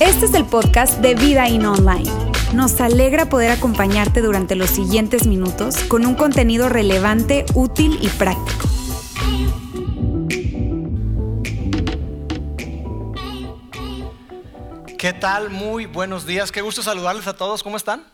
Este es el podcast de Vida In Online. Nos alegra poder acompañarte durante los siguientes minutos con un contenido relevante, útil y práctico. ¿Qué tal? Muy buenos días. Qué gusto saludarles a todos. ¿Cómo están?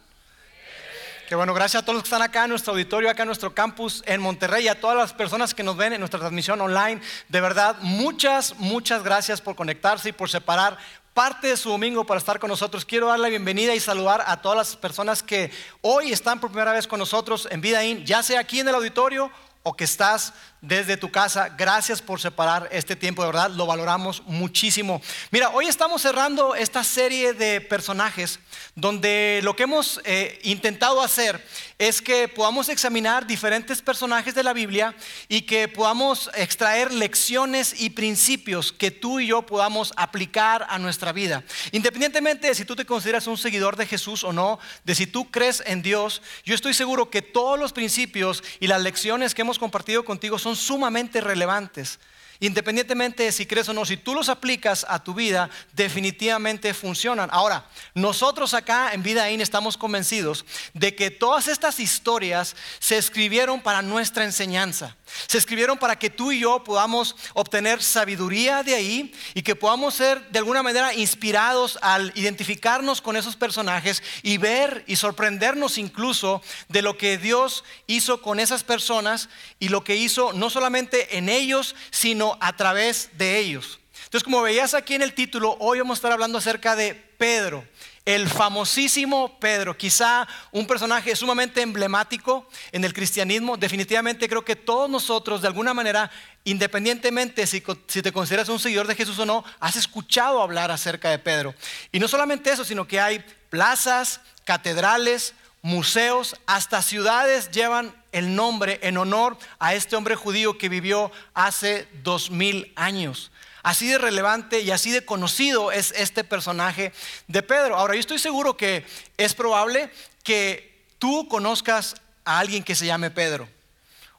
Qué bueno, gracias a todos los que están acá en nuestro auditorio, acá en nuestro campus en Monterrey, y a todas las personas que nos ven en nuestra transmisión online. De verdad, muchas, muchas gracias por conectarse y por separar parte de su domingo para estar con nosotros. Quiero dar la bienvenida y saludar a todas las personas que hoy están por primera vez con nosotros en Vida In, ya sea aquí en el auditorio o que estás desde tu casa. Gracias por separar este tiempo, de verdad, lo valoramos muchísimo. Mira, hoy estamos cerrando esta serie de personajes donde lo que hemos eh, intentado hacer es que podamos examinar diferentes personajes de la Biblia y que podamos extraer lecciones y principios que tú y yo podamos aplicar a nuestra vida. Independientemente de si tú te consideras un seguidor de Jesús o no, de si tú crees en Dios, yo estoy seguro que todos los principios y las lecciones que hemos compartido contigo son sumamente relevantes. Independientemente de si crees o no, si tú los aplicas a tu vida, definitivamente funcionan. Ahora, nosotros acá en Vida In estamos convencidos de que todas estas historias se escribieron para nuestra enseñanza. Se escribieron para que tú y yo podamos obtener sabiduría de ahí y que podamos ser de alguna manera inspirados al identificarnos con esos personajes y ver y sorprendernos incluso de lo que Dios hizo con esas personas y lo que hizo no solamente en ellos, sino a través de ellos. Entonces, como veías aquí en el título, hoy vamos a estar hablando acerca de Pedro el famosísimo Pedro, quizá un personaje sumamente emblemático en el cristianismo. Definitivamente creo que todos nosotros, de alguna manera, independientemente si, te consideras un seguidor de Jesús o no, has escuchado hablar acerca de Pedro. Y no solamente eso, sino que hay plazas, catedrales, museos, hasta ciudades llevan el nombre en honor a este hombre judío que vivió hace dos mil años. Así de relevante y así de conocido es este personaje de Pedro. Ahora, yo estoy seguro que es probable que tú conozcas a alguien que se llame Pedro.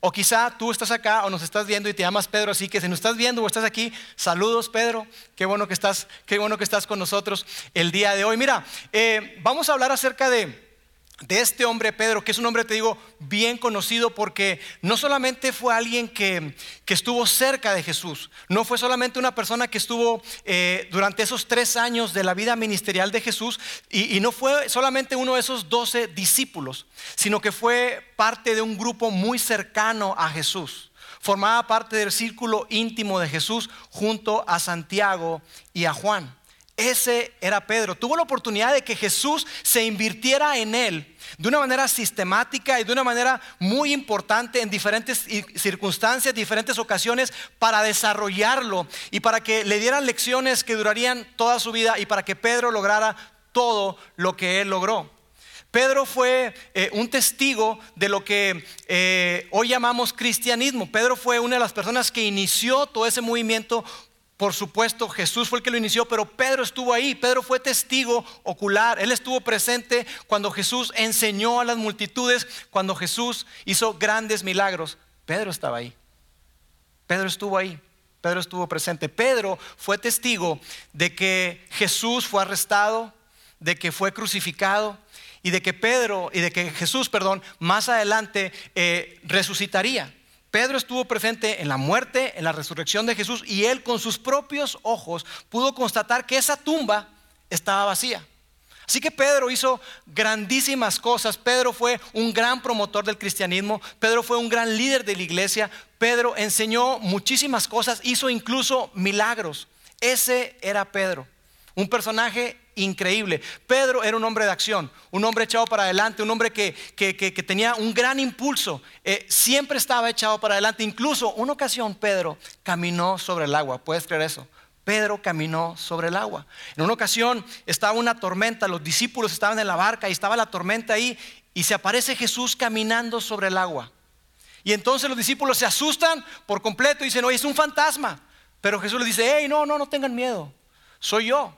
O quizá tú estás acá o nos estás viendo y te llamas Pedro, así que si nos estás viendo o estás aquí, saludos Pedro, qué bueno que estás, qué bueno que estás con nosotros el día de hoy. Mira, eh, vamos a hablar acerca de de este hombre Pedro, que es un hombre, te digo, bien conocido porque no solamente fue alguien que, estuvo cerca de Jesús, no fue solamente una persona que estuvo eh, durante esos tres años de la vida ministerial de Jesús y no fue solamente uno de esos doce discípulos, sino que fue parte de un grupo muy cercano a Jesús. Formaba parte del círculo íntimo de Jesús junto a Santiago y a Juan. Ese era Pedro. Tuvo la oportunidad de que Jesús se invirtiera en él de una manera sistemática y de una manera muy importante en diferentes circunstancias, diferentes ocasiones, para desarrollarlo y para que le dieran lecciones que durarían toda su vida y para que Pedro lograra todo lo que él logró. Pedro fue eh, un testigo de lo que eh, hoy llamamos cristianismo. Pedro fue una de las personas que inició todo ese movimiento por supuesto, Jesús fue el que lo inició, pero Pedro estuvo ahí. Pedro fue testigo ocular. Él estuvo presente cuando Jesús enseñó a las multitudes, cuando Jesús hizo grandes milagros. Pedro estaba ahí. Pedro estuvo ahí. Pedro estuvo presente. Pedro fue testigo de que Jesús fue arrestado, de que fue crucificado y de que Pedro y de que Jesús, perdón, más adelante eh, resucitaría. Pedro estuvo presente en la muerte, en la resurrección de Jesús y él con sus propios ojos pudo constatar que esa tumba estaba vacía. Así que Pedro hizo grandísimas cosas. Pedro fue un gran promotor del cristianismo. Pedro fue un gran líder de la iglesia. Pedro enseñó muchísimas cosas, hizo incluso milagros. Ese era Pedro, un personaje increíble. Pedro era un hombre de acción, un hombre echado para adelante, un hombre que, tenía un gran impulso, eh, siempre estaba echado para adelante. Incluso una ocasión Pedro caminó sobre el agua, ¿puedes creer eso? Pedro caminó sobre el agua. En una ocasión estaba una tormenta, los discípulos estaban en la barca y estaba la tormenta ahí y se aparece Jesús caminando sobre el agua. Y entonces los discípulos se asustan por completo y dicen, oye, es un fantasma. Pero Jesús les dice, hey, no, no, no tengan miedo, soy yo.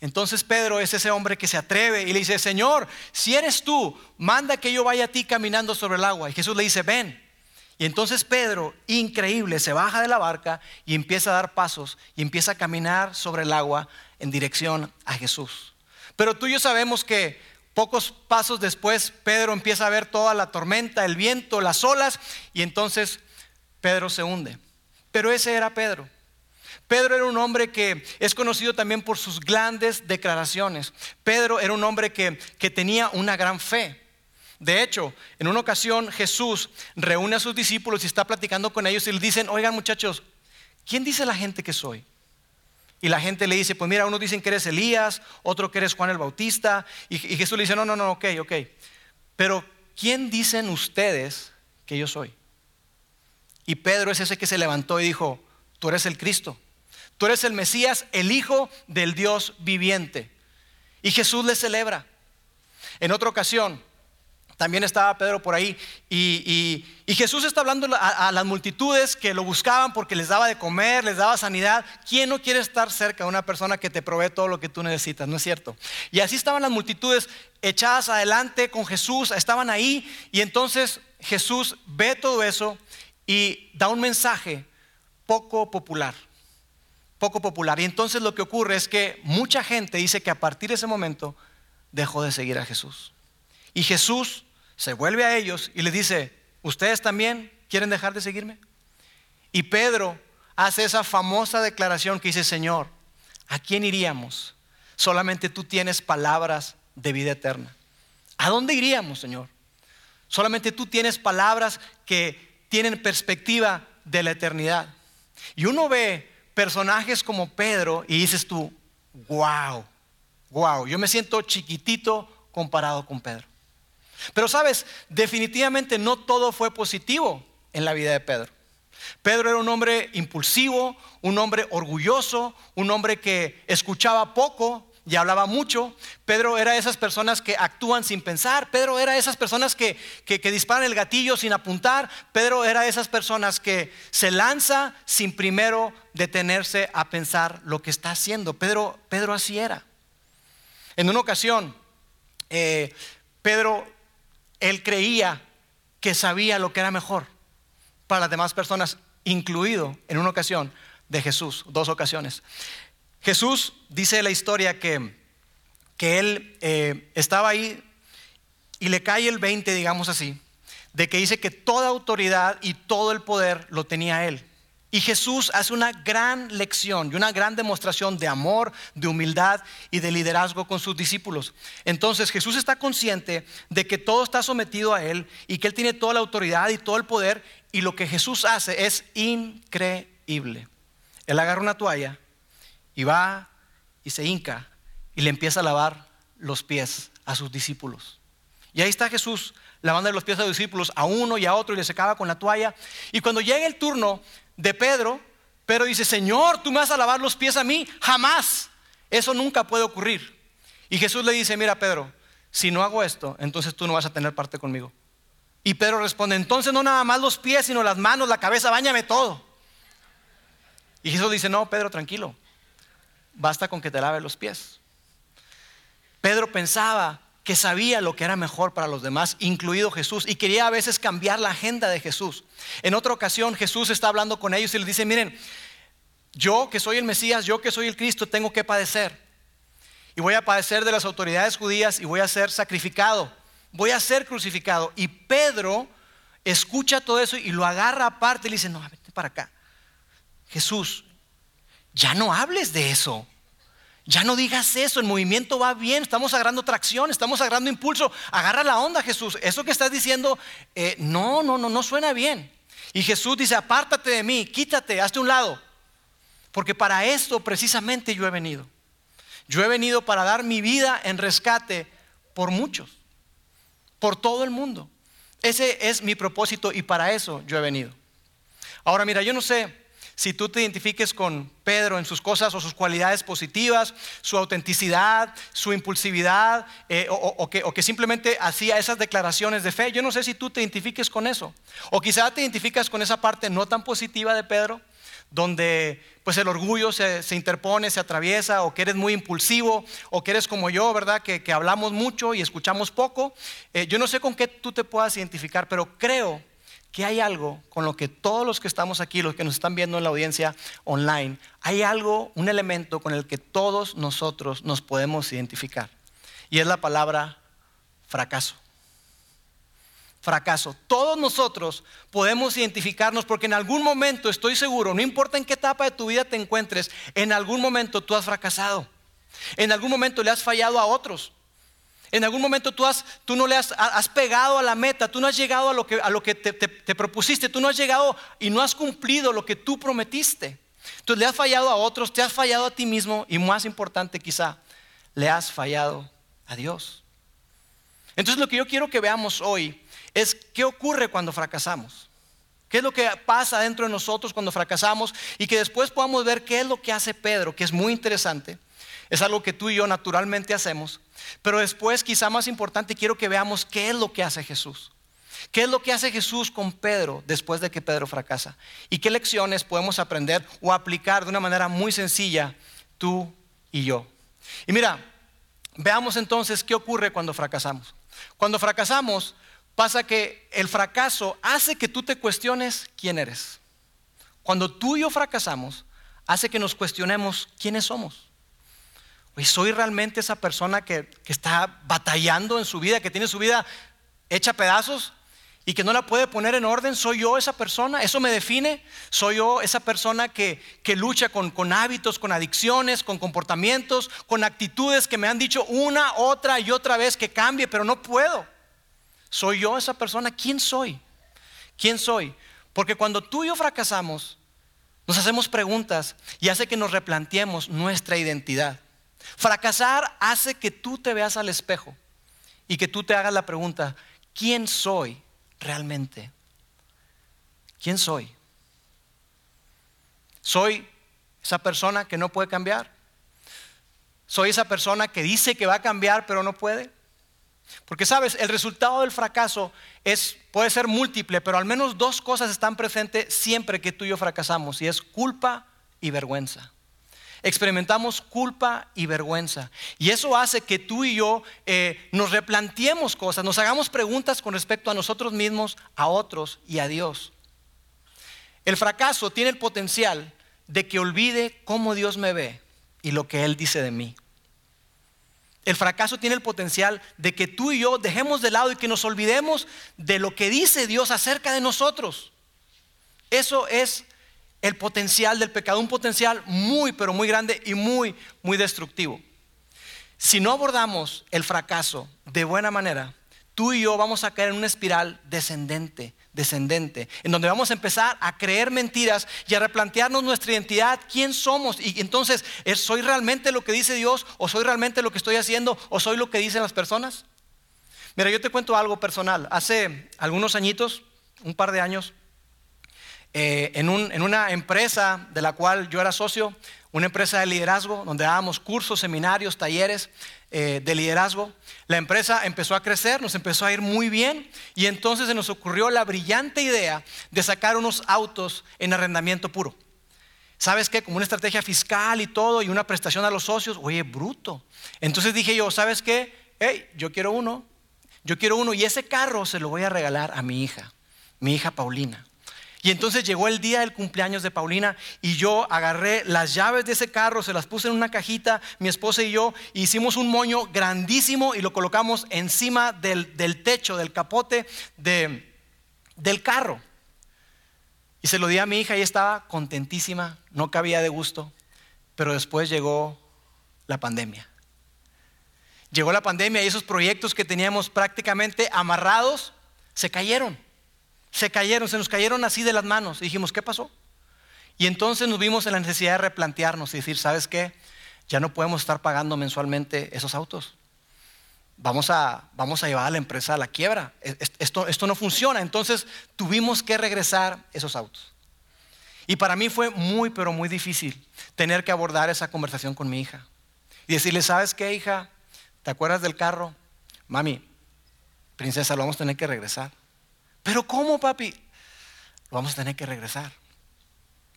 Entonces Pedro es ese hombre que se atreve y le dice, Señor, si eres tú, manda que yo vaya a ti caminando sobre el agua. Y Jesús le dice, ven. Y entonces Pedro, increíble, se baja de la barca y empieza a dar pasos y empieza a caminar sobre el agua en dirección a Jesús. Pero tú y yo sabemos que pocos pasos después Pedro empieza a ver toda la tormenta, el viento, las olas y entonces Pedro se hunde. Pero ese era Pedro. Pedro era un hombre que es conocido también por sus grandes declaraciones. Pedro era un hombre que, que tenía una gran fe. De hecho, en una ocasión Jesús reúne a sus discípulos y está platicando con ellos y les dicen, oigan muchachos, ¿quién dice la gente que soy? Y la gente le dice, pues mira, unos dicen que eres Elías, otro que eres Juan el Bautista. Y, y Jesús le dice, no, no, no, ok, ok. Pero ¿quién dicen ustedes que yo soy? Y Pedro es ese que se levantó y dijo, tú eres el Cristo, tú eres el Mesías, el Hijo del Dios viviente. Y Jesús le celebra. En otra ocasión, también estaba Pedro por ahí. Y, Jesús está hablando a, las multitudes que lo buscaban porque les daba de comer, les daba sanidad. ¿Quién no quiere estar cerca de una persona que te provee todo lo que tú necesitas? ¿No es cierto? Y así estaban las multitudes echadas adelante con Jesús, estaban ahí. Y entonces Jesús ve todo eso y da un mensaje poco popular. Poco popular. Y entonces lo que ocurre es que mucha gente dice que a partir de ese momento dejó de seguir a Jesús. Y Jesús se vuelve a ellos y les dice, ¿ustedes también quieren dejar de seguirme? Y Pedro hace esa famosa declaración que dice, Señor, ¿a quién iríamos? Solamente tú tienes palabras de vida eterna. ¿A dónde iríamos, Señor? Solamente tú tienes palabras que tienen perspectiva de la eternidad. Y uno ve personajes como Pedro y dices tú, wow, wow, yo me siento chiquitito comparado con Pedro. Pero sabes, definitivamente no todo fue positivo en la vida de Pedro. Pedro era un hombre impulsivo, un hombre orgulloso, un hombre que escuchaba poco y hablaba mucho. Pedro era esas personas que actúan sin pensar. Pedro era esas personas que, disparan el gatillo sin apuntar. Pedro era esas personas que se lanza sin primero detenerse a pensar lo que está haciendo. Pedro, Pedro así era. En una ocasión, eh, Pedro él creía que sabía lo que era mejor para las demás personas, incluido en una ocasión de Jesús, dos ocasiones. Jesús dice la historia que, que él eh, estaba ahí y le cae el 20, digamos así, de que dice que toda autoridad y todo el poder lo tenía él. Y Jesús hace una gran lección y una gran demostración de amor, de humildad y de liderazgo con sus discípulos. Entonces Jesús está consciente de que todo está sometido a Él y que Él tiene toda la autoridad y todo el poder. Y lo que Jesús hace es increíble. Él agarra una toalla y va y se hinca y le empieza a lavar los pies a sus discípulos. Y ahí está Jesús lavando los pies a los discípulos, a uno y a otro, y le secaba con la toalla. Y cuando llega el turno de Pedro, Pedro dice, Señor, tú me vas a lavar los pies a mí, jamás. Eso nunca puede ocurrir. Y Jesús le dice, mira Pedro, si no hago esto, entonces tú no vas a tener parte conmigo. Y Pedro responde, entonces no nada más los pies, sino las manos, la cabeza, bañame todo. Y Jesús dice, no, Pedro, tranquilo, basta con que te lave los pies. Pedro pensaba que sabía lo que era mejor para los demás, incluido Jesús, y quería a veces cambiar la agenda de Jesús. En otra ocasión Jesús está hablando con ellos y les dice, miren, yo que soy el Mesías, yo que soy el Cristo, tengo que padecer. Y voy a padecer de las autoridades judías y voy a ser sacrificado, voy a ser crucificado. Y Pedro escucha todo eso y lo agarra aparte y le dice, no, vete para acá. Jesús, ya no hables de eso. Ya no digas eso, el movimiento va bien, estamos agarrando tracción, estamos agarrando impulso. Agarra la onda, Jesús. Eso que estás diciendo, eh, no, no, no, no suena bien. Y Jesús dice, apártate de mí, quítate, hazte un lado. Porque para esto precisamente yo he venido. Yo he venido para dar mi vida en rescate por muchos, por todo el mundo. Ese es mi propósito y para eso yo he venido. Ahora mira, yo no sé si tú te identifiques con Pedro en sus cosas o sus cualidades positivas, su autenticidad, su impulsividad, eh, o, que, simplemente hacía esas declaraciones de fe. Yo no sé si tú te identifiques con eso. O quizá te identificas con esa parte no tan positiva de Pedro, donde pues el orgullo se, interpone, se atraviesa, o que eres muy impulsivo, o que eres como yo, ¿verdad? Que, hablamos mucho y escuchamos poco. Eh, yo no sé con qué tú te puedas identificar, pero creo que hay algo con lo que todos los que estamos aquí, los que nos están viendo en la audiencia online, hay algo, un elemento con el que todos nosotros nos podemos identificar. Y es la palabra fracaso. Fracaso. Todos nosotros podemos identificarnos porque en algún momento, estoy seguro, no importa en qué etapa de tu vida te encuentres, en algún momento tú has fracasado. En algún momento le has fallado a otros. En algún momento tú, no le has, pegado a la meta, tú no has llegado a lo que, a lo que te, te propusiste, tú no has llegado y no has cumplido lo que tú prometiste. Entonces le has fallado a otros, te has fallado a ti mismo y más importante quizá, le has fallado a Dios. Entonces lo que yo quiero que veamos hoy es qué ocurre cuando fracasamos. ¿Qué es lo que pasa dentro de nosotros cuando fracasamos? Y que después podamos ver qué es lo que hace Pedro, que es muy interesante. Es algo que tú y yo naturalmente hacemos. Pero después, quizá más importante, quiero que veamos qué es lo que hace Jesús. ¿Qué es lo que hace Jesús con Pedro después de que Pedro fracasa? ¿Y qué lecciones podemos aprender o aplicar de una manera muy sencilla tú y yo? Y mira, veamos entonces qué ocurre cuando fracasamos. Cuando fracasamos, pasa que el fracaso hace que tú te cuestiones quién eres. Cuando tú y yo fracasamos, hace que nos cuestionemos quiénes somos. ¿Soy realmente esa persona que, está batallando en su vida, que tiene su vida hecha pedazos y que no la puede poner en orden? ¿Soy yo esa persona? ¿Eso me define? ¿Soy yo esa persona que, lucha con, con hábitos, con adicciones, con comportamientos, con actitudes que me han dicho una, otra y otra vez que cambie, pero no puedo? ¿Soy yo esa persona? ¿Quién soy? ¿Quién soy? Porque cuando tú y yo fracasamos, nos hacemos preguntas y hace que nos replanteemos nuestra identidad. Fracasar hace que tú te veas al espejo y que tú te hagas la pregunta, ¿quién soy realmente? ¿Quién soy? ¿Soy esa persona que no puede cambiar? ¿Soy esa persona que dice que va a cambiar pero no puede? Porque sabes, el resultado del fracaso es, puede ser múltiple, pero al menos dos cosas están presentes siempre que tú y yo fracasamos y es culpa y vergüenza experimentamos culpa y vergüenza. Y eso hace que tú y yo eh, nos replanteemos cosas, nos hagamos preguntas con respecto a nosotros mismos, a otros y a Dios. El fracaso tiene el potencial de que olvide cómo Dios me ve y lo que Él dice de mí. El fracaso tiene el potencial de que tú y yo dejemos de lado y que nos olvidemos de lo que dice Dios acerca de nosotros. Eso es el potencial del pecado, un potencial muy, pero muy grande y muy, muy destructivo. Si no abordamos el fracaso de buena manera, tú y yo vamos a caer en una espiral descendente, descendente, en donde vamos a empezar a creer mentiras y a replantearnos nuestra identidad, quién somos. Y entonces, ¿soy realmente lo que dice Dios? ¿O soy realmente lo que estoy haciendo? ¿O soy lo que dicen las personas? Mira, yo te cuento algo personal. Hace algunos añitos, un par de años, eh, en, una empresa de la cual yo era socio, una empresa de liderazgo, donde dábamos cursos, seminarios, talleres eh, de liderazgo. La empresa empezó a crecer, nos empezó a ir muy bien y entonces se nos ocurrió la brillante idea de sacar unos autos en arrendamiento puro. ¿Sabes qué? Como una estrategia fiscal y todo y una prestación a los socios, oye, bruto. Entonces dije yo, ¿sabes qué? Hey, yo quiero uno, yo quiero uno y ese carro se lo voy a regalar a mi hija, mi hija Paulina. Y entonces llegó el día del cumpleaños de Paulina y yo agarré las llaves de ese carro, se las puse en una cajita, mi esposa y yo hicimos un moño grandísimo y lo colocamos encima del, techo, del capote del carro. Y se lo di a mi hija y estaba contentísima, no cabía de gusto, pero después llegó la pandemia. Llegó la pandemia y esos proyectos que teníamos prácticamente amarrados se cayeron se cayeron, se nos cayeron así de las manos. Y dijimos, ¿qué pasó? Y entonces nos vimos en la necesidad de replantearnos y decir, ¿sabes qué? Ya no podemos estar pagando mensualmente esos autos. Vamos a, vamos a llevar a la empresa a la quiebra. E, esto, esto no funciona. Entonces tuvimos que regresar esos autos. Y para mí fue muy, pero muy difícil tener que abordar esa conversación con mi hija. Y decirle, ¿sabes qué, hija? ¿Te acuerdas del carro? Mami, princesa, lo vamos a tener que regresar. Pero ¿cómo, papi? Lo vamos a tener que regresar.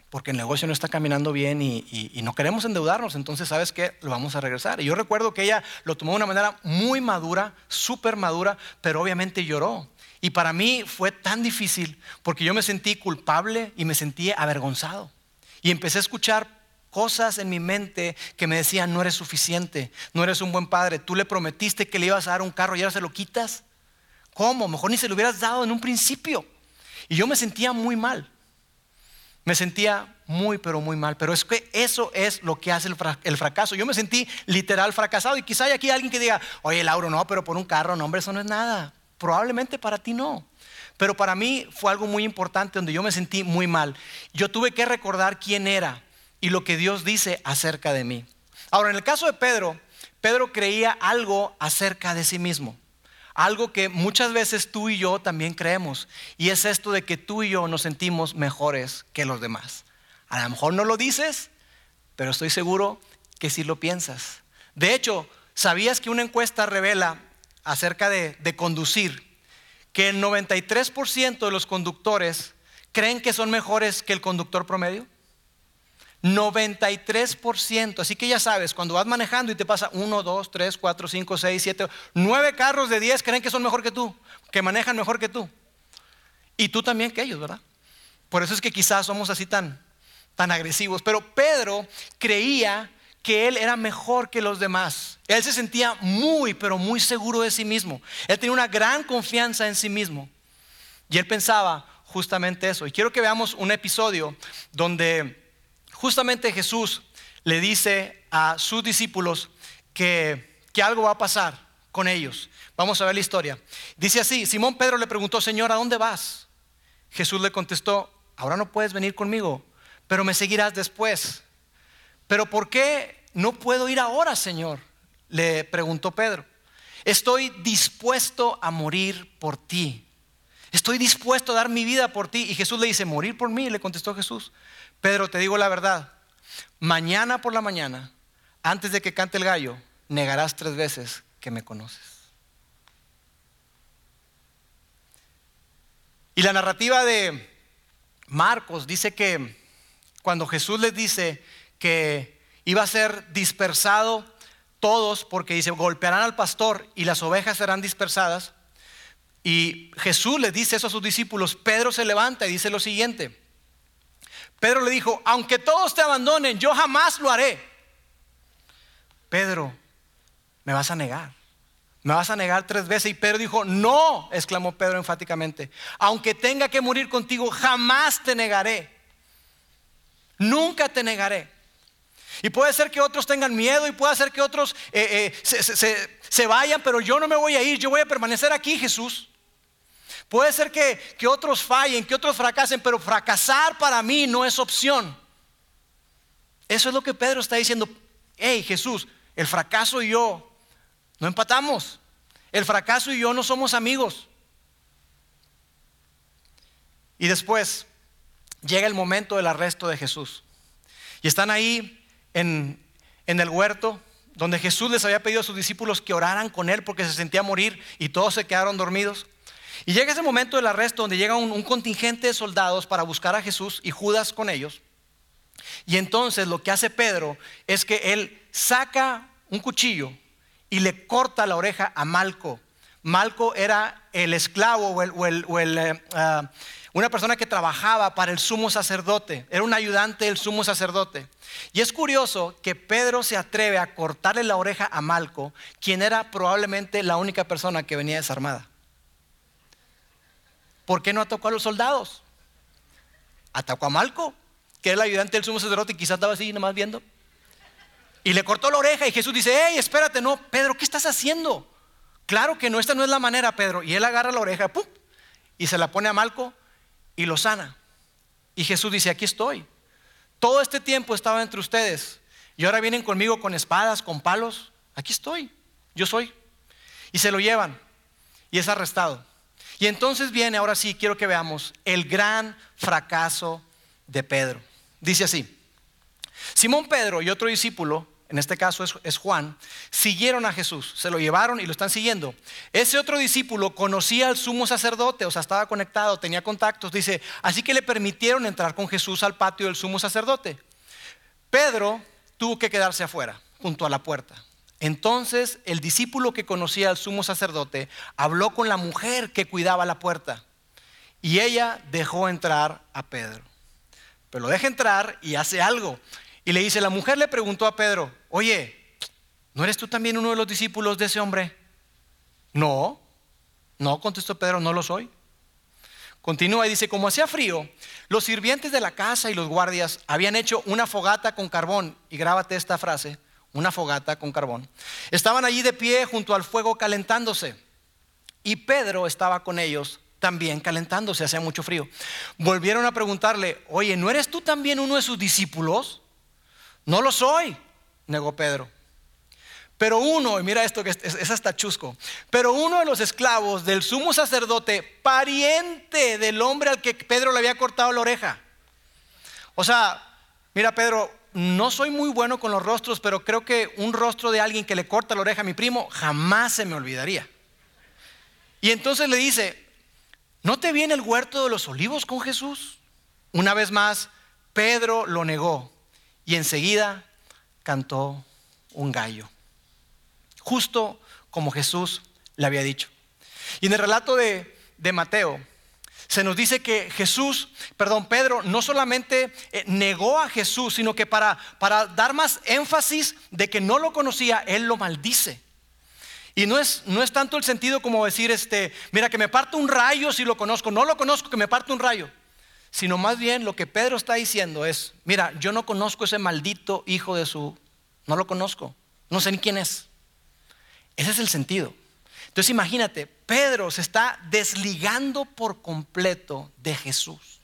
Porque el negocio no está caminando bien y, no queremos endeudarnos. Entonces, ¿sabes qué? Lo vamos a regresar. Y yo recuerdo que ella lo tomó de una manera muy madura, súper madura, pero obviamente lloró. Y para mí fue tan difícil porque yo me sentí culpable y me sentí avergonzado. Y empecé a escuchar cosas en mi mente que me decían, no eres suficiente, no eres un buen padre, tú le prometiste que le ibas a dar un carro y ahora se lo quitas. ¿Cómo? Mejor ni se lo hubieras dado en un principio. Y yo me sentía muy mal. Me sentía muy, pero muy mal. Pero es que eso es lo que hace el, fracaso. Yo me sentí literal fracasado. Y quizá hay aquí alguien que diga, oye, Lauro, no, pero por un carro, no, hombre, eso no es nada. Probablemente para ti no. Pero para mí fue algo muy importante donde yo me sentí muy mal. Yo tuve que recordar quién era y lo que Dios dice acerca de mí. Ahora, en el caso de Pedro, Pedro creía algo acerca de sí mismo. Algo que muchas veces tú y yo también creemos. Y es esto de que tú y yo nos sentimos mejores que los demás. A lo mejor no lo dices, pero estoy seguro que sí lo piensas. De hecho, ¿sabías que una encuesta revela acerca de, conducir que el 93% de los conductores creen que son mejores que el conductor promedio? 93%. Así que ya sabes, cuando vas manejando y te pasa 1, 2, 3, 4, 5, 6, 7, 9 carros de 10 creen que son mejor que tú, que manejan mejor que tú. Y tú también que ellos, ¿verdad? Por eso es que quizás somos así tan, tan agresivos. Pero Pedro creía que él era mejor que los demás. Él se sentía muy, pero muy seguro de sí mismo. Él tenía una gran confianza en sí mismo. Y él pensaba justamente eso. Y quiero que veamos un episodio donde justamente Jesús le dice a sus discípulos que, que algo va a pasar con ellos. Vamos a ver la historia. Dice así, Simón Pedro le preguntó, Señor, ¿a dónde vas? Jesús le contestó, ahora no puedes venir conmigo, pero me seguirás después. Pero ¿por qué no puedo ir ahora, Señor? Le preguntó Pedro. Estoy dispuesto a morir por ti. Estoy dispuesto a dar mi vida por ti. Y Jesús le dice, morir por mí, le contestó Jesús. Pedro, te digo la verdad, mañana por la mañana, antes de que cante el gallo, negarás tres veces que me conoces. Y la narrativa de Marcos dice que cuando Jesús les dice que iba a ser dispersado todos, porque dice, golpearán al pastor y las ovejas serán dispersadas, y Jesús les dice eso a sus discípulos, Pedro se levanta y dice lo siguiente, Pedro le dijo, aunque todos te abandonen, yo jamás lo haré. Pedro, me vas a negar. Me vas a negar tres veces. Y Pedro dijo, no, exclamó Pedro enfáticamente. Aunque tenga que morir contigo, jamás te negaré. Nunca te negaré. Y puede ser que otros tengan miedo y puede ser que otros eh, eh, se vayan, pero yo no me voy a ir, yo voy a permanecer aquí, Jesús. Puede ser que, otros fallen, que otros fracasen, pero fracasar para mí no es opción. Eso es lo que Pedro está diciendo. Hey Jesús, el fracaso y yo no empatamos. El fracaso y yo no somos amigos. Y después llega el momento del arresto de Jesús. Y están ahí en, en el huerto donde Jesús les había pedido a sus discípulos que oraran con él porque se sentía morir y todos se quedaron dormidos. Y llega ese momento del arresto donde llega un, contingente de soldados para buscar a Jesús y Judas con ellos. Y entonces lo que hace Pedro es que él saca un cuchillo y le corta la oreja a Malco. Malco era el esclavo o, el, eh, ah, una persona que trabajaba para el sumo sacerdote, era un ayudante del sumo sacerdote. Y es curioso que Pedro se atreve a cortarle la oreja a Malco, quien era probablemente la única persona que venía desarmada. ¿Por qué no atacó a los soldados? Atacó a Malco, que era el ayudante del sumo sacerdote y quizás estaba así nomás viendo. Y le cortó la oreja y Jesús dice, hey, espérate, no, Pedro, ¿qué estás haciendo? Claro que no, esta no es la manera, Pedro. Y él agarra la oreja, ¡pum! Y se la pone a Malco y lo sana. Y Jesús dice, aquí estoy. Todo este tiempo estaba entre ustedes. Y ahora vienen conmigo con espadas, con palos. Aquí estoy. Yo soy. Y se lo llevan. Y es arrestado. Y entonces viene, ahora sí, quiero que veamos el gran fracaso de Pedro. Dice así, Simón Pedro y otro discípulo, en este caso es, Juan, siguieron a Jesús, se lo llevaron y lo están siguiendo. Ese otro discípulo conocía al sumo sacerdote, o sea, estaba conectado, tenía contactos, dice, así que le permitieron entrar con Jesús al patio del sumo sacerdote. Pedro tuvo que quedarse afuera, junto a la puerta. Entonces el discípulo que conocía al sumo sacerdote habló con la mujer que cuidaba la puerta y ella dejó entrar a Pedro. Pero lo deja entrar y hace algo. Y le dice, la mujer le preguntó a Pedro, oye, ¿no eres tú también uno de los discípulos de ese hombre? No, no, contestó Pedro, no lo soy. Continúa y dice, como hacía frío, los sirvientes de la casa y los guardias habían hecho una fogata con carbón, y grábate esta frase, una fogata con carbón. Estaban allí de pie junto al fuego calentándose, y Pedro estaba con ellos también calentándose, hacía mucho frío. Volvieron a preguntarle, oye, ¿no eres tú también uno de sus discípulos? No lo soy, negó Pedro. Pero uno, y mira esto que es, hasta chusco, pero uno de los esclavos del sumo sacerdote, pariente del hombre al que Pedro le había cortado la oreja. O sea, mira Pedro, no soy muy bueno con los rostros, pero creo que un rostro de alguien que le corta la oreja a mi primo jamás se me olvidaría. Y entonces le dice, ¿no te viene el huerto de los olivos con Jesús? Una vez más, Pedro lo negó y enseguida cantó un gallo justo como Jesús le había dicho. Y en el relato de, Mateo, se nos dice que Jesús, perdón, Pedro no solamente eh, negó a Jesús, sino que para, para dar más énfasis de que no lo conocía, él lo maldice. Y no es, no es tanto el sentido como decir, este, mira, que me parte un rayo si lo conozco, no lo conozco, que me parte un rayo. Sino más bien lo que Pedro está diciendo es, mira, yo no conozco ese maldito hijo de su, no lo conozco, no sé ni quién es. Ese es el sentido. Entonces imagínate, Pedro se está desligando por completo de Jesús.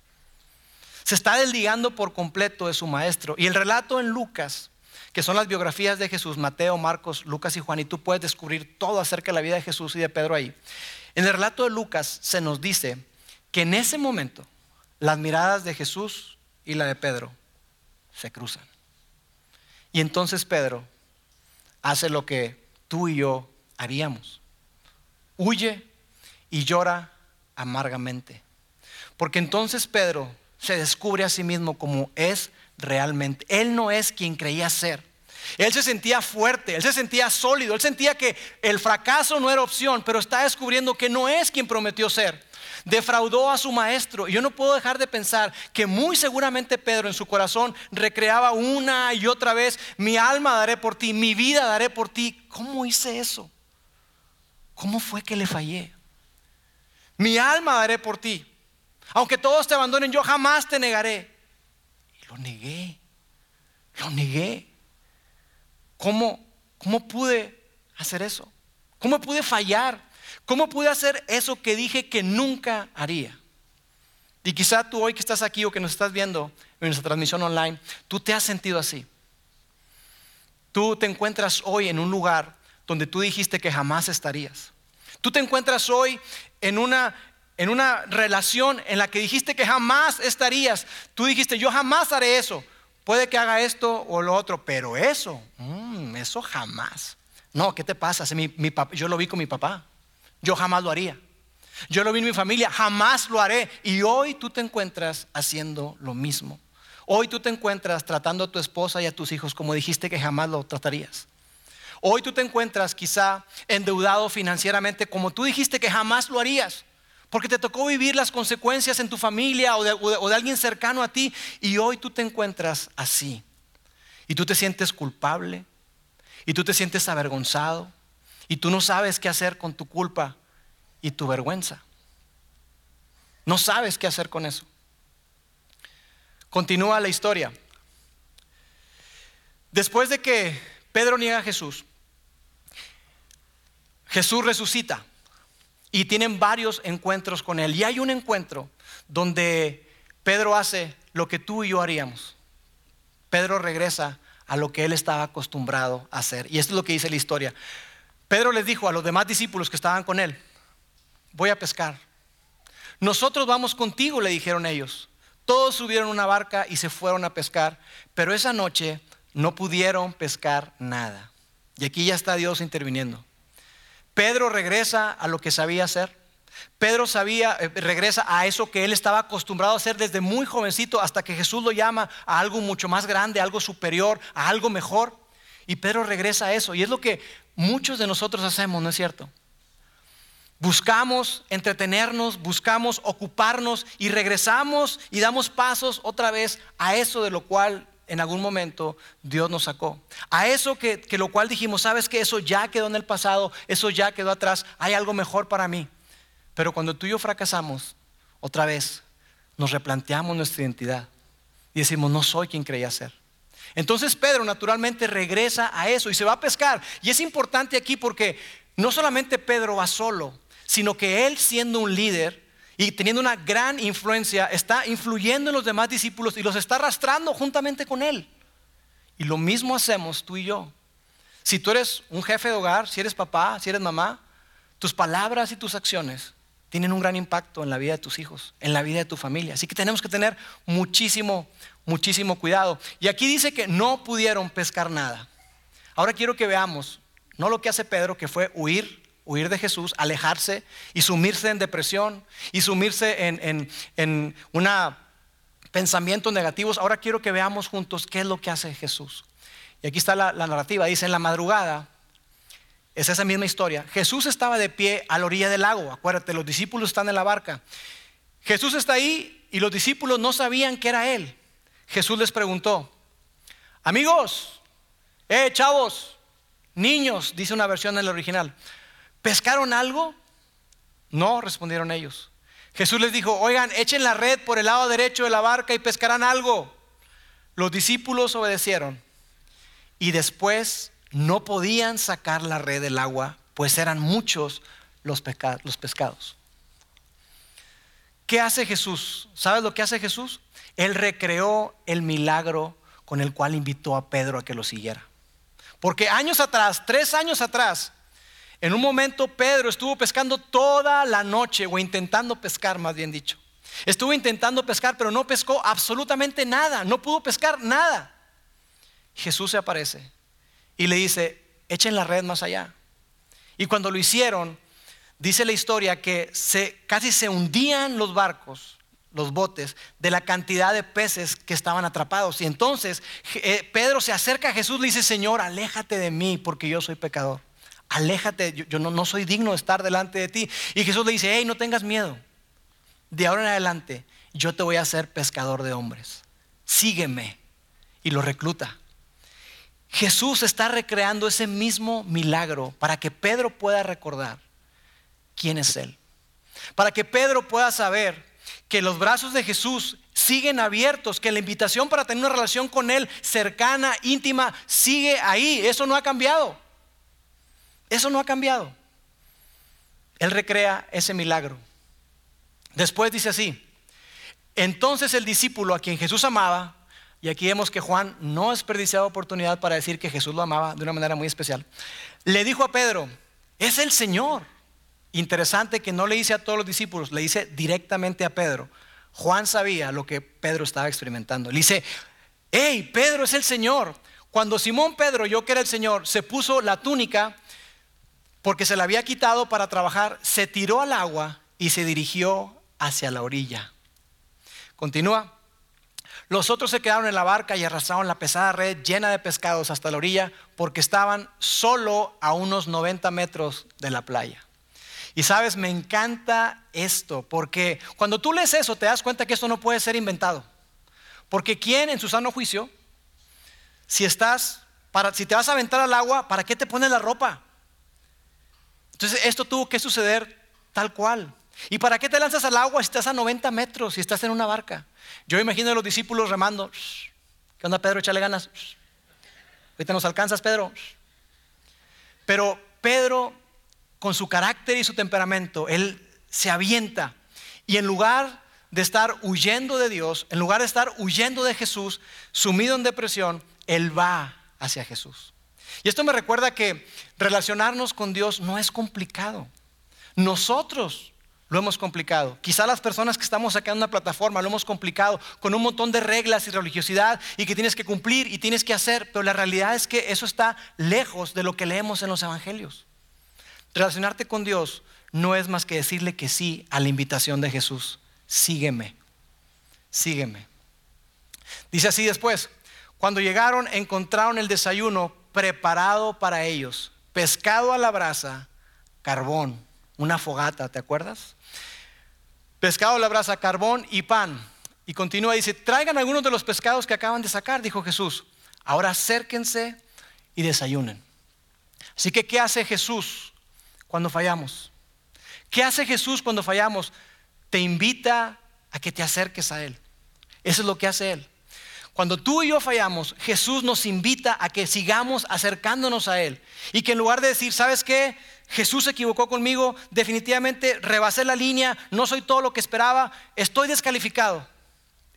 Se está desligando por completo de su maestro. Y el relato en Lucas, que son las biografías de Jesús, Mateo, Marcos, Lucas y Juan, y tú puedes descubrir todo acerca de la vida de Jesús y de Pedro ahí. En el relato de Lucas se nos dice que en ese momento las miradas de Jesús y la de Pedro se cruzan. Y entonces Pedro hace lo que tú y yo haríamos. Huye y llora amargamente. Porque entonces Pedro se descubre a sí mismo como es realmente. Él no es quien creía ser. Él se sentía fuerte, él se sentía sólido, él sentía que el fracaso no era opción, pero está descubriendo que no es quien prometió ser defraudó a su maestro. Y yo no puedo dejar de pensar que muy seguramente Pedro en su corazón recreaba una y otra vez, mi alma daré por ti, mi vida daré por ti. ¿Cómo hice eso? ¿Cómo fue que le fallé? Mi alma daré por ti. Aunque todos te abandonen, yo jamás te negaré. Y lo negué. Lo negué. ¿Cómo, cómo pude hacer eso? ¿Cómo pude fallar? ¿Cómo pude hacer eso que dije que nunca haría? Y quizá tú hoy que estás aquí o que nos estás viendo en nuestra transmisión online, tú te has sentido así. Tú te encuentras hoy en un lugar donde tú dijiste que jamás estarías. Tú te encuentras hoy en una, en una relación en la que dijiste que jamás estarías. Tú dijiste, yo jamás haré eso. Puede que haga esto o lo otro, pero eso, mm, eso jamás. No, ¿qué te pasa? yo lo vi con mi papá. Yo jamás lo haría. Yo lo vi en mi familia, jamás lo haré. Y hoy tú te encuentras haciendo lo mismo. Hoy tú te encuentras tratando a tu esposa y a tus hijos como dijiste que jamás lo tratarías. Hoy tú te encuentras quizá endeudado financieramente como tú dijiste que jamás lo harías. Porque te tocó vivir las consecuencias en tu familia o de, alguien cercano a ti. Y hoy tú te encuentras así. Y tú te sientes culpable. Y tú te sientes avergonzado y tú no sabes qué hacer con tu culpa y tu vergüenza. No sabes qué hacer con eso. Continúa la historia. Después de que Pedro niega a Jesús, Jesús resucita y tienen varios encuentros con él. Y hay un encuentro donde Pedro hace lo que tú y yo haríamos. Pedro regresa a lo que él estaba acostumbrado a hacer. Y esto es lo que dice la historia. Pedro les dijo a los demás discípulos que estaban con él, voy a pescar. Nosotros vamos contigo, le dijeron ellos. Todos subieron una barca y se fueron a pescar, pero esa noche no pudieron pescar nada. Y aquí ya está Dios interviniendo. Pedro regresa a lo que sabía hacer. Pedro sabía, eh, regresa a eso que él estaba acostumbrado a hacer desde muy jovencito hasta que Jesús lo llama a algo mucho más grande, algo superior, a algo mejor. Y Pedro regresa a eso. Y es lo que muchos de nosotros hacemos, ¿no es cierto? Buscamos entretenernos, buscamos ocuparnos y regresamos y damos pasos otra vez a eso de lo cual en algún momento Dios nos sacó. A eso que, que lo cual dijimos, sabes que eso ya quedó en el pasado, eso ya quedó atrás, hay algo mejor para mí. Pero cuando tú y yo fracasamos, otra vez nos replanteamos nuestra identidad y decimos, no soy quien creía ser. Entonces Pedro naturalmente regresa a eso y se va a pescar. Y es importante aquí porque no solamente Pedro va solo, sino que él siendo un líder y teniendo una gran influencia, está influyendo en los demás discípulos y los está arrastrando juntamente con él. Y lo mismo hacemos tú y yo. Si tú eres un jefe de hogar, si eres papá, si eres mamá, tus palabras y tus acciones tienen un gran impacto en la vida de tus hijos, en la vida de tu familia. Así que tenemos que tener muchísimo, muchísimo cuidado. Y aquí dice que no pudieron pescar nada. Ahora quiero que veamos, no lo que hace Pedro, que fue huir, huir de Jesús, alejarse y sumirse en depresión y sumirse en, en, un pensamientos negativos. Ahora quiero que veamos juntos qué es lo que hace Jesús. Y aquí está la, la narrativa. Dice, en la madrugada, es esa misma historia. Jesús estaba de pie a la orilla del lago. Acuérdate, los discípulos están en la barca. Jesús está ahí y los discípulos no sabían que era Él. Jesús les preguntó, amigos, eh, chavos, niños, dice una versión en el original, ¿pescaron algo? No, respondieron ellos. Jesús les dijo, oigan, echen la red por el lado derecho de la barca y pescarán algo. Los discípulos obedecieron y después no podían sacar la red del agua, pues eran muchos los, los pescados. ¿Qué hace Jesús? ¿Sabes lo que hace Jesús? Él recreó el milagro con el cual invitó a Pedro a que lo siguiera. Porque años atrás, tres años atrás, en un momento Pedro estuvo pescando toda la noche, o intentando pescar, más bien dicho. Estuvo intentando pescar, pero no pescó absolutamente nada, no pudo pescar nada. Jesús se aparece y le dice, echen la red más allá. Y cuando lo hicieron, dice la historia que se, casi se hundían los barcos, los botes, de la cantidad de peces que estaban atrapados. Y entonces eh, Pedro se acerca a Jesús y le dice, Señor, aléjate de mí porque yo soy pecador. Aléjate, yo, no, no, soy digno de estar delante de ti. Y Jesús le dice, hey, no tengas miedo. De ahora en adelante yo te voy a hacer pescador de hombres. Sígueme. Y lo recluta. Jesús está recreando ese mismo milagro para que Pedro pueda recordar quién es Él. Para que Pedro pueda saber que los brazos de Jesús siguen abiertos, que la invitación para tener una relación con Él cercana, íntima, sigue ahí. Eso no ha cambiado. Eso no ha cambiado. Él recrea ese milagro. Después dice así, entonces el discípulo a quien Jesús amaba, y aquí vemos que Juan no desperdiciaba oportunidad para decir que Jesús lo amaba de una manera muy especial. Le dijo a Pedro, es el Señor. Interesante que no le dice a todos los discípulos, le dice directamente a Pedro. Juan sabía lo que Pedro estaba experimentando. Le dice, hey, Pedro es el Señor. Cuando Simón Pedro, yo que era el Señor, se puso la túnica porque se la había quitado para trabajar, se tiró al agua y se dirigió hacia la orilla. Continúa. Los otros se quedaron en la barca y arrastraron la pesada red llena de pescados hasta la orilla porque estaban solo a unos 90 metros de la playa. Y sabes, me encanta esto porque cuando tú lees eso te das cuenta que esto no puede ser inventado. Porque ¿quién en su sano juicio, si estás, para, si te vas a aventar al agua, ¿para qué te pones la ropa? Entonces esto tuvo que suceder tal cual. ¿Y para qué te lanzas al agua si estás a 90 metros, si estás en una barca? Yo imagino a los discípulos remando. ¿Qué onda, Pedro? Échale ganas. Ahorita nos alcanzas, Pedro. Pero Pedro, con su carácter y su temperamento, él se avienta. Y en lugar de estar huyendo de Dios, en lugar de estar huyendo de Jesús, sumido en depresión, él va hacia Jesús. Y esto me recuerda que relacionarnos con Dios no es complicado. Nosotros lo hemos complicado. Quizá las personas que estamos acá en una plataforma lo hemos complicado con un montón de reglas y religiosidad y que tienes que cumplir y tienes que hacer, pero la realidad es que eso está lejos de lo que leemos en los evangelios. Relacionarte con Dios no es más que decirle que sí a la invitación de Jesús. Sígueme, sígueme. Dice así después, cuando llegaron encontraron el desayuno preparado para ellos, pescado a la brasa, carbón, una fogata, ¿te acuerdas? Pescado a la brasa, carbón y pan. Y continúa, dice, traigan algunos de los pescados que acaban de sacar, dijo Jesús. Ahora acérquense y desayunen. Así que, ¿qué hace Jesús cuando fallamos? ¿Qué hace Jesús cuando fallamos? Te invita a que te acerques a Él. Eso es lo que hace Él. Cuando tú y yo fallamos, Jesús nos invita a que sigamos acercándonos a Él. Y que en lugar de decir, ¿sabes qué? Jesús se equivocó conmigo, definitivamente rebasé la línea, no soy todo lo que esperaba, estoy descalificado.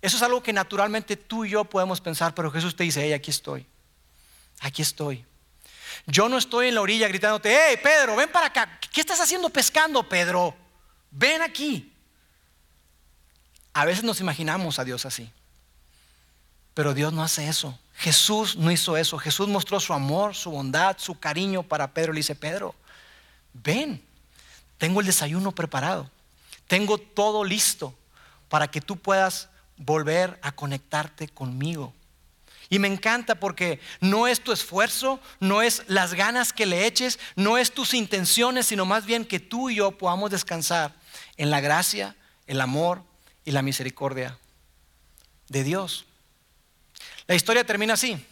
Eso es algo que naturalmente tú y yo podemos pensar, pero Jesús te dice, hey, aquí estoy, aquí estoy. Yo no estoy en la orilla gritándote, hey, Pedro, ven para acá. ¿Qué estás haciendo pescando, Pedro? Ven aquí. A veces nos imaginamos a Dios así. Pero Dios no hace eso. Jesús no hizo eso. Jesús mostró su amor, su bondad, su cariño para Pedro. Le dice, Pedro, ven, tengo el desayuno preparado. Tengo todo listo para que tú puedas volver a conectarte conmigo. Y me encanta porque no es tu esfuerzo, no es las ganas que le eches, no es tus intenciones, sino más bien que tú y yo podamos descansar en la gracia, el amor y la misericordia de Dios. La historia termina así.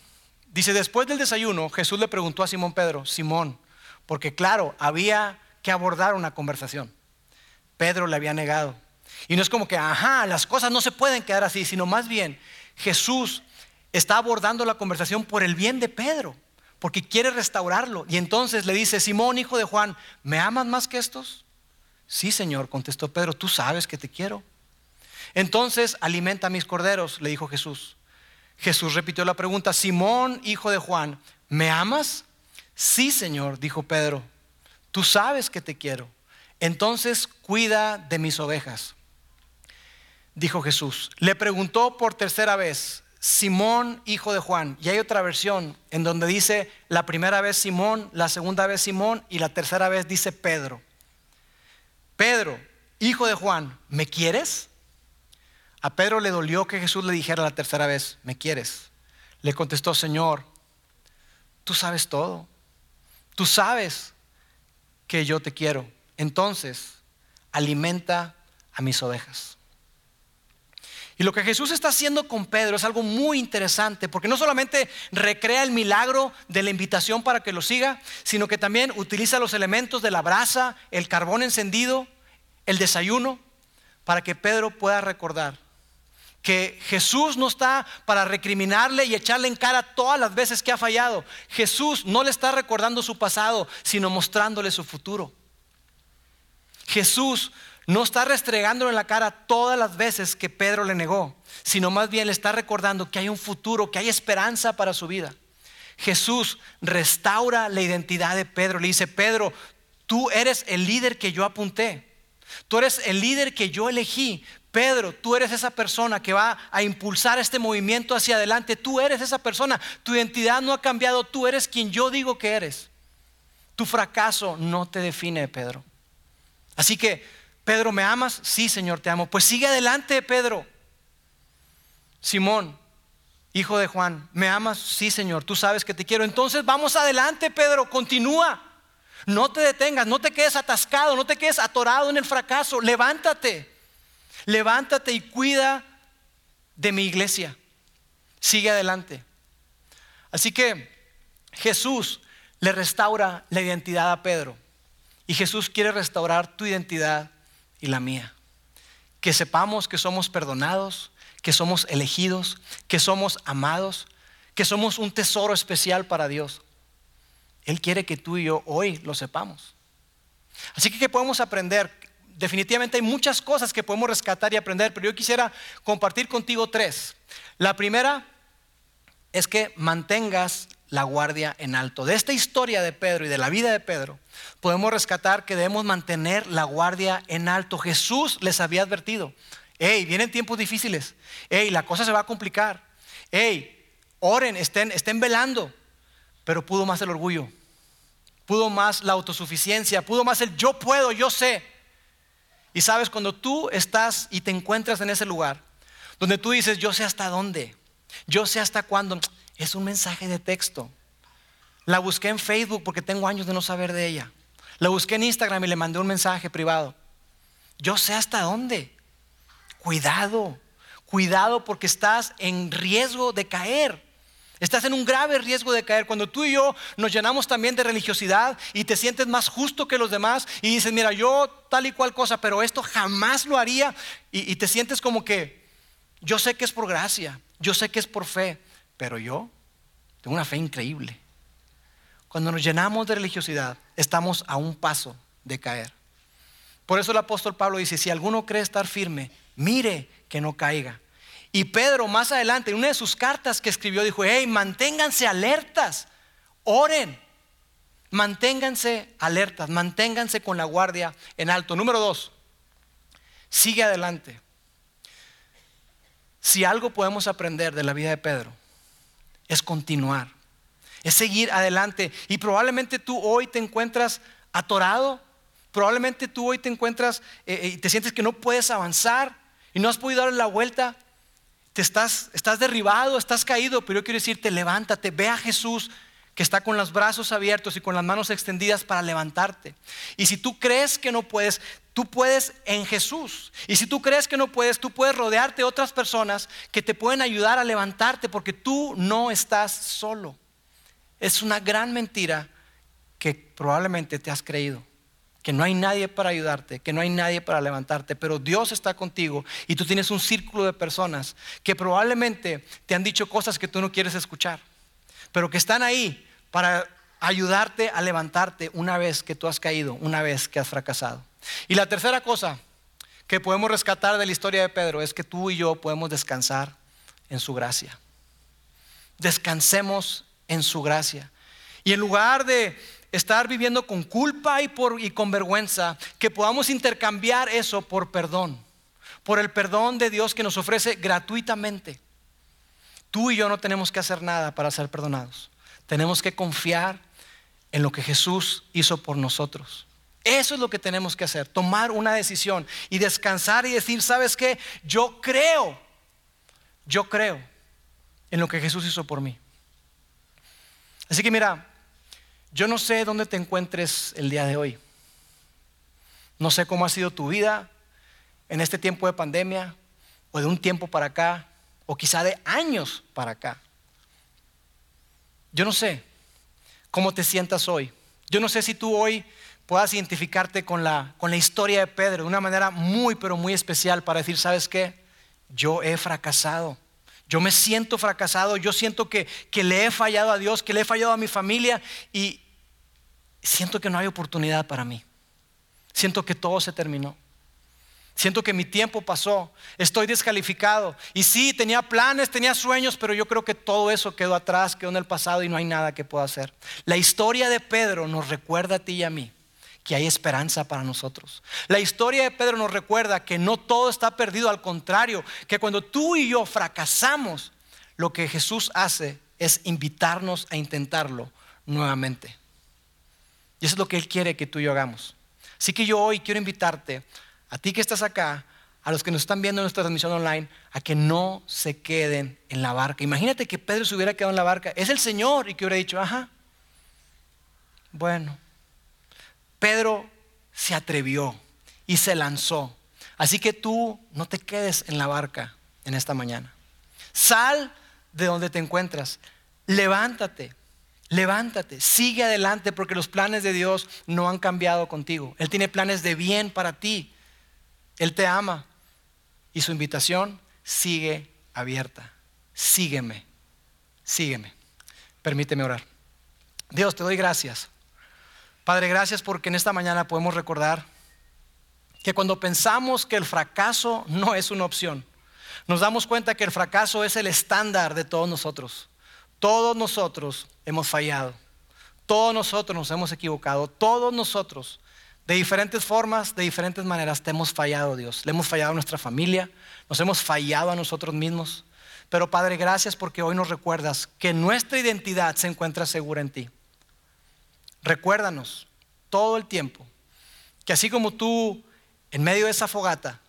Dice, después del desayuno, Jesús le preguntó a Simón Pedro, Simón, porque claro, había que abordar una conversación. Pedro le había negado. Y no es como que, ajá, las cosas no se pueden quedar así, sino más bien Jesús está abordando la conversación por el bien de Pedro, porque quiere restaurarlo. Y entonces le dice, Simón, hijo de Juan, ¿me amas más que estos? Sí, Señor, contestó Pedro, tú sabes que te quiero. Entonces, alimenta mis corderos, le dijo Jesús. Jesús repitió la pregunta, Simón, hijo de Juan, ¿me amas? Sí, Señor, dijo Pedro, tú sabes que te quiero. Entonces, cuida de mis ovejas. Dijo Jesús. Le preguntó por tercera vez, Simón, hijo de Juan. Y hay otra versión en donde dice la primera vez Simón, la segunda vez Simón y la tercera vez dice Pedro. Pedro, hijo de Juan, ¿me quieres? A Pedro le dolió que Jesús le dijera la tercera vez, ¿me quieres? Le contestó, Señor, tú sabes todo. Tú sabes que yo te quiero. Entonces, alimenta a mis ovejas. Y lo que Jesús está haciendo con Pedro es algo muy interesante, porque no solamente recrea el milagro de la invitación para que lo siga, sino que también utiliza los elementos de la brasa, el carbón encendido, el desayuno, para que Pedro pueda recordar que Jesús no está para recriminarle y echarle en cara todas las veces que ha fallado. Jesús no le está recordando su pasado, sino mostrándole su futuro. Jesús no está restregándole en la cara todas las veces que Pedro le negó, sino más bien le está recordando que hay un futuro, que hay esperanza para su vida. Jesús restaura la identidad de Pedro. Le dice, Pedro, tú eres el líder que yo apunté. Tú eres el líder que yo elegí. Pedro, tú eres esa persona que va a impulsar este movimiento hacia adelante. Tú eres esa persona. Tu identidad no ha cambiado. Tú eres quien yo digo que eres. Tu fracaso no te define, Pedro. Así que, Pedro, ¿me amas? Sí, Señor, te amo. Pues sigue adelante, Pedro. Simón, hijo de Juan, ¿me amas? Sí, Señor, tú sabes que te quiero. Entonces vamos adelante, Pedro, continúa. No te detengas, no te quedes atascado, no te quedes atorado en el fracaso. Levántate, levántate y cuida de mi iglesia. Sigue adelante. Así que Jesús le restaura la identidad a Pedro. Y Jesús quiere restaurar tu identidad y la mía. Que sepamos que somos perdonados, que somos elegidos, que somos amados, que somos un tesoro especial para Dios. Él quiere que tú y yo hoy lo sepamos. Así que, ¿qué podemos aprender? Definitivamente hay muchas cosas que podemos rescatar y aprender, pero yo quisiera compartir contigo tres. La primera es que mantengas la guardia en alto. De esta historia de Pedro y de la vida de Pedro, podemos rescatar que debemos mantener la guardia en alto. Jesús les había advertido, hey, vienen tiempos difíciles, hey, la cosa se va a complicar, hey, oren, estén, estén velando, pero pudo más el orgullo, pudo más la autosuficiencia, pudo más el yo puedo, yo sé. Y sabes, cuando tú estás y te encuentras en ese lugar, donde tú dices, yo sé hasta dónde, yo sé hasta cuándo, es un mensaje de texto. La busqué en Facebook porque tengo años de no saber de ella. La busqué en Instagram y le mandé un mensaje privado. Yo sé hasta dónde. Cuidado, cuidado porque estás en riesgo de caer. Estás en un grave riesgo de caer. Cuando tú y yo nos llenamos también de religiosidad y te sientes más justo que los demás y dices, mira, yo tal y cual cosa, pero esto jamás lo haría. Y, y te sientes como que, yo sé que es por gracia, yo sé que es por fe, pero yo tengo una fe increíble. Cuando nos llenamos de religiosidad, estamos a un paso de caer. Por eso el apóstol Pablo dice, si alguno cree estar firme, mire que no caiga. Y Pedro más adelante, en una de sus cartas que escribió, dijo, hey, manténganse alertas, oren, manténganse alertas, manténganse con la guardia en alto. Número dos, sigue adelante. Si algo podemos aprender de la vida de Pedro, es continuar es seguir adelante. Y probablemente tú hoy te encuentras atorado, probablemente tú hoy te encuentras eh, eh, y te sientes que no puedes avanzar y no has podido darle la vuelta. Te estás, estás derribado, estás caído, pero yo quiero decirte, levántate, ve a Jesús que está con los brazos abiertos y con las manos extendidas para levantarte. Y si tú crees que no puedes, tú puedes en Jesús. Y si tú crees que no puedes, tú puedes rodearte de otras personas que te pueden ayudar a levantarte porque tú no estás solo. Es una gran mentira que probablemente te has creído. Que no hay nadie para ayudarte, que no hay nadie para levantarte, pero Dios está contigo y tú tienes un círculo de personas que probablemente te han dicho cosas que tú no quieres escuchar, pero que están ahí para ayudarte a levantarte una vez que tú has caído, una vez que has fracasado. Y la tercera cosa que podemos rescatar de la historia de Pedro es que tú y yo podemos descansar en su gracia. Descansemos en su gracia. Y en lugar de estar viviendo con culpa y, por, y con vergüenza, que podamos intercambiar eso por perdón, por el perdón de Dios que nos ofrece gratuitamente. Tú y yo no tenemos que hacer nada para ser perdonados. Tenemos que confiar en lo que Jesús hizo por nosotros. Eso es lo que tenemos que hacer, tomar una decisión y descansar y decir, ¿sabes qué? Yo creo, yo creo en lo que Jesús hizo por mí. Así que mira, yo no sé dónde te encuentres el día de hoy. No sé cómo ha sido tu vida en este tiempo de pandemia o de un tiempo para acá o quizá de años para acá. Yo no sé cómo te sientas hoy. Yo no sé si tú hoy puedas identificarte con la, con la historia de Pedro de una manera muy, pero muy especial para decir, ¿sabes qué? Yo he fracasado. Yo me siento fracasado, yo siento que, que, le he fallado a Dios, que le he fallado a mi familia y siento que no hay oportunidad para mí. Siento que todo se terminó. Siento que mi tiempo pasó, estoy descalificado. Y sí, tenía planes, tenía sueños, pero yo creo que todo eso quedó atrás, quedó en el pasado y no hay nada que pueda hacer. La historia de Pedro nos recuerda a ti y a mí que hay esperanza para nosotros. La historia de Pedro nos recuerda que no todo está perdido, al contrario, que cuando tú y yo fracasamos, lo que Jesús hace es invitarnos a intentarlo nuevamente. Y eso es lo que Él quiere que tú y yo hagamos. Así que yo hoy quiero invitarte, a ti que estás acá, a los que nos están viendo en nuestra transmisión online, a que no se queden en la barca. Imagínate que Pedro se hubiera quedado en la barca. Es el Señor y que hubiera dicho, ajá, bueno, Pedro se atrevió y se lanzó. Así que tú no te quedes en la barca en esta mañana. Sal de donde te encuentras. Levántate. Levántate, sigue adelante porque los planes de Dios no han cambiado contigo. Él tiene planes de bien para ti. Él te ama y su invitación sigue abierta. Sígueme, sígueme. Permíteme orar. Dios, te doy gracias Padre, gracias porque en esta mañana podemos recordar que cuando pensamos que el fracaso no es una opción, nos damos cuenta que el fracaso es el estándar de todos nosotros. Todos nosotros hemos fallado. Todos nosotros nos hemos equivocado. Todos nosotros, de diferentes formas, de diferentes maneras, te hemos fallado, Dios. Le hemos fallado a nuestra familia, nos hemos fallado a nosotros mismos. Pero Padre, gracias porque hoy nos recuerdas que nuestra identidad se encuentra segura en ti. Recuérdanos todo el tiempo que así como tú en medio de esa fogata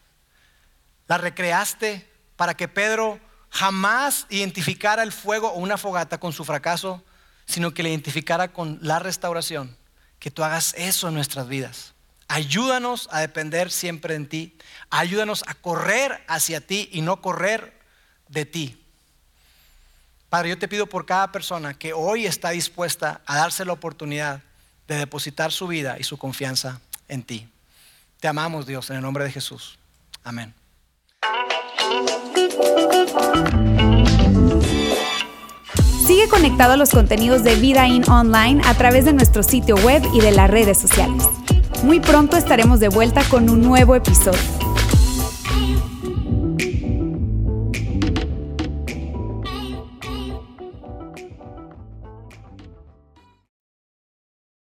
la recreaste para que Pedro jamás identificara el fuego o una fogata con su fracaso, sino que le identificara con la restauración, que tú hagas eso en nuestras vidas. Ayúdanos a depender siempre en ti. Ayúdanos a correr hacia ti y no correr de ti. Padre, yo te pido por cada persona que hoy está dispuesta a darse la oportunidad de depositar su vida y su confianza en ti. Te amamos, Dios, en el nombre de Jesús. Amén. Sigue conectado a los contenidos de Vida In Online a través de nuestro sitio web y de las redes sociales. Muy pronto estaremos de vuelta con un nuevo episodio.